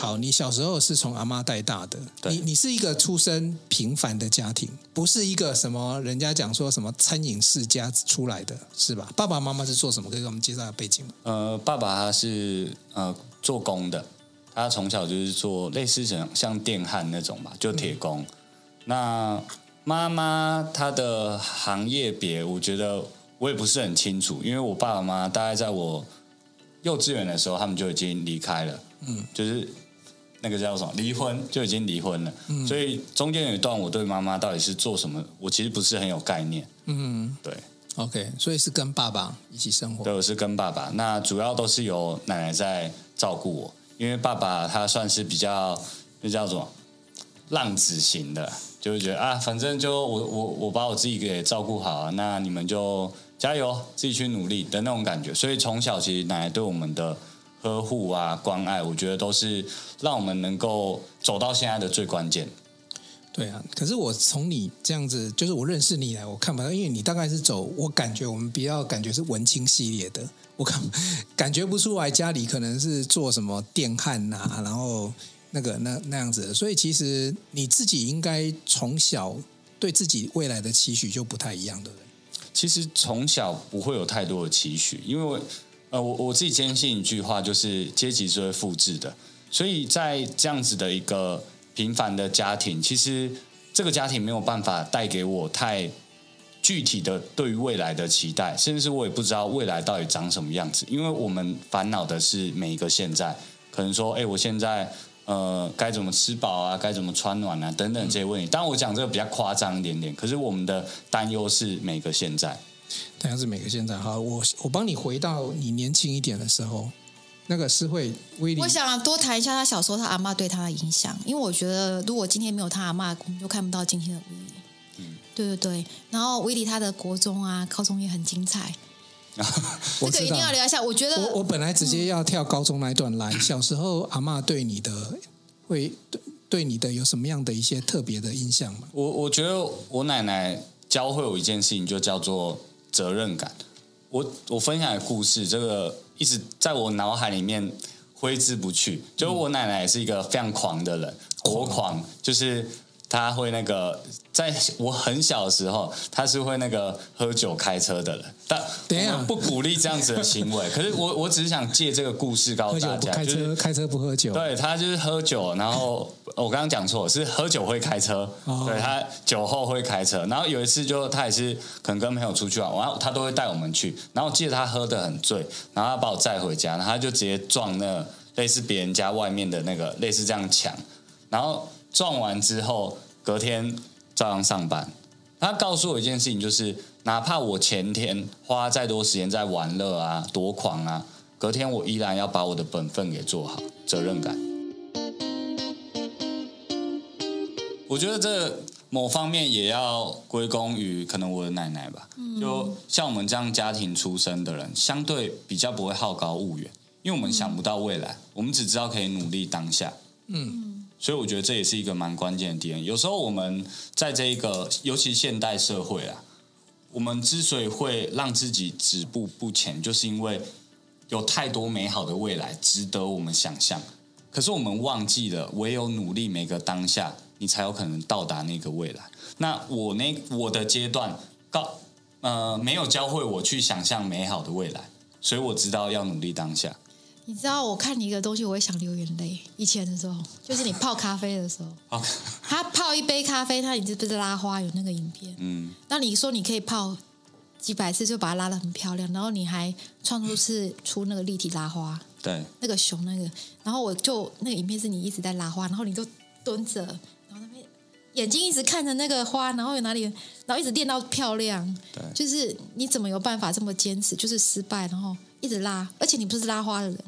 好，你小时候是从阿妈带大的，你你是一个出身平凡的家庭，不是一个什么人家讲说什么餐饮世家出来的，是吧？爸爸妈妈是做什么？可以给我们介绍下背景吗？呃，爸爸他是呃做工的。他从小就是做类似像像电焊那种吧，就铁工。嗯、那妈妈她的行业别，我觉得我也不是很清楚，因为我爸爸妈妈大概在我幼稚园的时候，他们就已经离开了。嗯，就是那个叫什么离婚，就已经离婚了。嗯，所以中间有一段，我对妈妈到底是做什么，我其实不是很有概念。嗯，对。OK，所以是跟爸爸一起生活。对，我是跟爸爸。那主要都是由奶奶在照顾我。因为爸爸他算是比较，那叫做浪子型的，就会觉得啊，反正就我我我把我自己给照顾好啊，那你们就加油，自己去努力的那种感觉。所以从小其实奶奶对我们的呵护啊、关爱，我觉得都是让我们能够走到现在的最关键。对啊，可是我从你这样子，就是我认识你以来，我看不到，因为你大概是走，我感觉我们比较感觉是文青系列的。我感感觉不出来家里可能是做什么电焊呐、然后那个那那样子，所以其实你自己应该从小对自己未来的期许就不太一样，对不对？其实从小不会有太多的期许，因为呃，我我自己坚信一句话，就是阶级是会复制的，所以在这样子的一个平凡的家庭，其实这个家庭没有办法带给我太。具体的对于未来的期待，甚至是我也不知道未来到底长什么样子，因为我们烦恼的是每一个现在，可能说，哎，我现在呃该怎么吃饱啊，该怎么穿暖啊，等等这些问题。当然我讲这个比较夸张一点点，可是我们的担忧是每个现在，担忧是每个现在。好，我我帮你回到你年轻一点的时候，那个是会威利，我想多谈一下他小时候他阿嬷对他的影响，因为我觉得如果今天没有他阿嬷，我们就看不到今天的威利。对对对，然后威利他的国中啊、高中也很精彩，这个一定要聊一下。我觉得我我本来直接要跳高中那一段来。小时候阿嬷对你的会对对你的有什么样的一些特别的印象吗？我我觉得我奶奶教会我一件事情，就叫做责任感。我我分享的故事，这个一直在我脑海里面挥之不去。就是我奶奶也是一个非常狂的人，国狂，就是她会那个。在我很小的时候，他是会那个喝酒开车的人，但我们不鼓励这样子的行为。可是我我只是想借这个故事告诉大家，开车、就是、开车不喝酒。对，他就是喝酒，然后我刚刚讲错，是喝酒会开车。哦、对，他酒后会开车，然后有一次就他也是可能跟朋友出去玩，然后他都会带我们去。然后记得他喝得很醉，然后他把我载回家，然后他就直接撞那个类似别人家外面的那个类似这样墙，然后撞完之后隔天。照样上班。他告诉我一件事情，就是哪怕我前天花再多时间在玩乐啊、多狂啊，隔天我依然要把我的本分给做好，责任感。我觉得这某方面也要归功于可能我的奶奶吧。就像我们这样家庭出身的人，相对比较不会好高骛远，因为我们想不到未来，我们只知道可以努力当下。嗯。所以我觉得这也是一个蛮关键的点。有时候我们在这一个，尤其现代社会啊，我们之所以会让自己止步不前，就是因为有太多美好的未来值得我们想象。可是我们忘记了，唯有努力每个当下，你才有可能到达那个未来。那我那我的阶段告呃没有教会我去想象美好的未来，所以我知道要努力当下。你知道我看你一个东西，我会想流眼泪。以前的时候，就是你泡咖啡的时候，他泡一杯咖啡，他你知不是拉花？有那个影片。嗯。那你说你可以泡几百次，就把它拉的很漂亮，然后你还创作是出那个立体拉花。对。那个熊那个，然后我就那个影片是你一直在拉花，然后你就蹲着，然后那边眼睛一直看着那个花，然后有哪里，然后一直练到漂亮。对，就是你怎么有办法这么坚持？就是失败，然后一直拉，而且你不是拉花的人，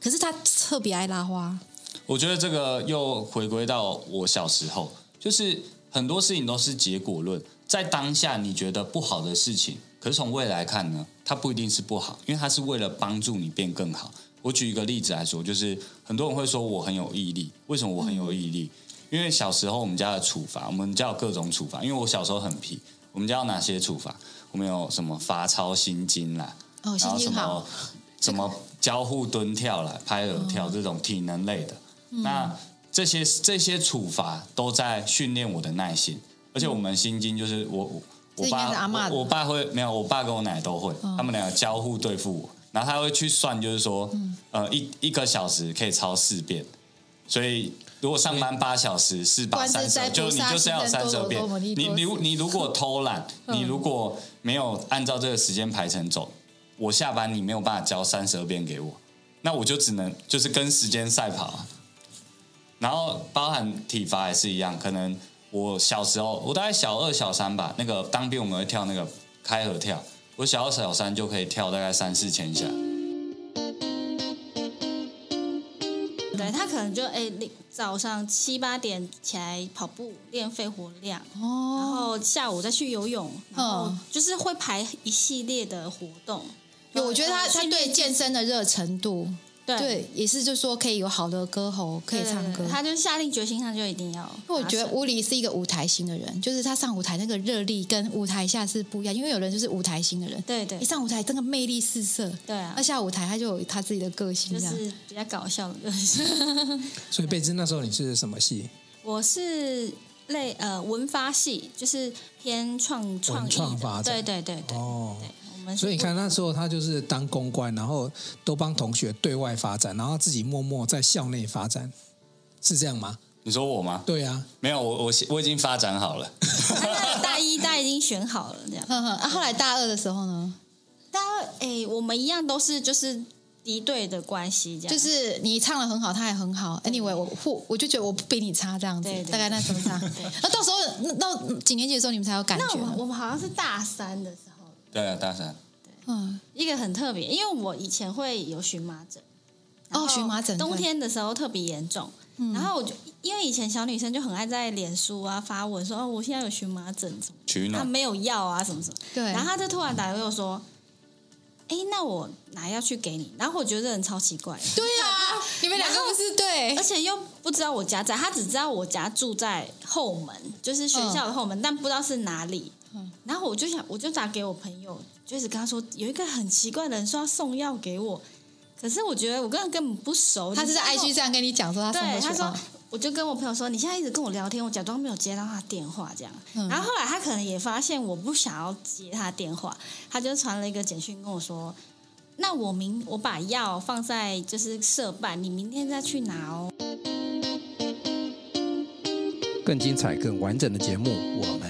可是他特别爱拉花。我觉得这个又回归到我小时候，就是很多事情都是结果论，在当下你觉得不好的事情，可是从未来看呢，它不一定是不好，因为它是为了帮助你变更好。我举一个例子来说，就是很多人会说我很有毅力，为什么我很有毅力？因为小时候我们家的处罚，我们家有各种处罚。因为我小时候很皮，我们家有哪些处罚？我们有什么罚抄心经啦，哦，心经好，什么什么交互蹲跳啦，拍耳跳这种体能类的。嗯、那这些这些处罚都在训练我的耐心，而且我们心经就是我我爸我，我爸会没有，我爸跟我奶奶都会，哦、他们两个交互对付我。然后他会去算，就是说，嗯、呃，一一个小时可以抄四遍，所以如果上班八小时，四八三十，就你就是要三十二遍。你你你如果偷懒，你如果没有按照这个时间排程走，我下班你没有办法教三十二遍给我，那我就只能就是跟时间赛跑。然后包含体罚也是一样，可能我小时候，我大概小二小三吧，那个当兵我们会跳那个开合跳。我小二小三就可以跳大概三四千下，对，他可能就哎，早上七八点起来跑步练肺活量，哦，然后下午再去游泳，然后就是会排一系列的活动。有，我觉得他他对健身的热程度。对，也是，就是说可以有好的歌喉，可以唱歌。他就下定决心，他就一定要。因为我觉得乌里是一个舞台型的人，就是他上舞台那个热力跟舞台下是不一样。因为有人就是舞台型的人，对对，一上舞台真的魅力四射。对啊，那下舞台他就有他自己的个性，就是比较搞笑的个性。所以贝兹那时候你是什么系？我是类呃文发系，就是偏创创创发展。对对对对哦。对所以你看那时候他就是当公关，然后都帮同学对外发展，然后自己默默在校内发展，是这样吗？你说我吗？对啊，没有我我我已经发展好了。大一大一已经选好了这样。啊，后来大二的时候呢？大二哎，我们一样都是就是敌对的关系，这样。就是你唱的很好，他也很好。Anyway，我我我就觉得我不比你差这样子，对对对，大概那时候差。那到时候那到几年级的时候你们才有感觉？那我们好像是大三的时候。对啊，大三。嗯，一个很特别，因为我以前会有荨麻疹，哦，荨麻疹，冬天的时候特别严重。嗯，然后我就因为以前小女生就很爱在脸书啊发文说哦，我现在有荨麻疹什么，取，她没有药啊什么什么。对，然后她就突然打给我说，哎，那我拿药去给你。然后我觉得这人超奇怪，对啊，你们两个不是对，而且又不知道我家在，他只知道我家住在后门，就是学校的后门，但不知道是哪里。然后我就想，我就打给我朋友，就是跟他说有一个很奇怪的人说要送药给我，可是我觉得我跟他根本不熟。他是在 IG 这样跟你讲说他送对，他说我就跟我朋友说，你现在一直跟我聊天，我假装没有接到他电话这样。嗯、然后后来他可能也发现我不想要接他电话，他就传了一个简讯跟我说，那我明我把药放在就是社办，你明天再去拿哦。更精彩、更完整的节目，我们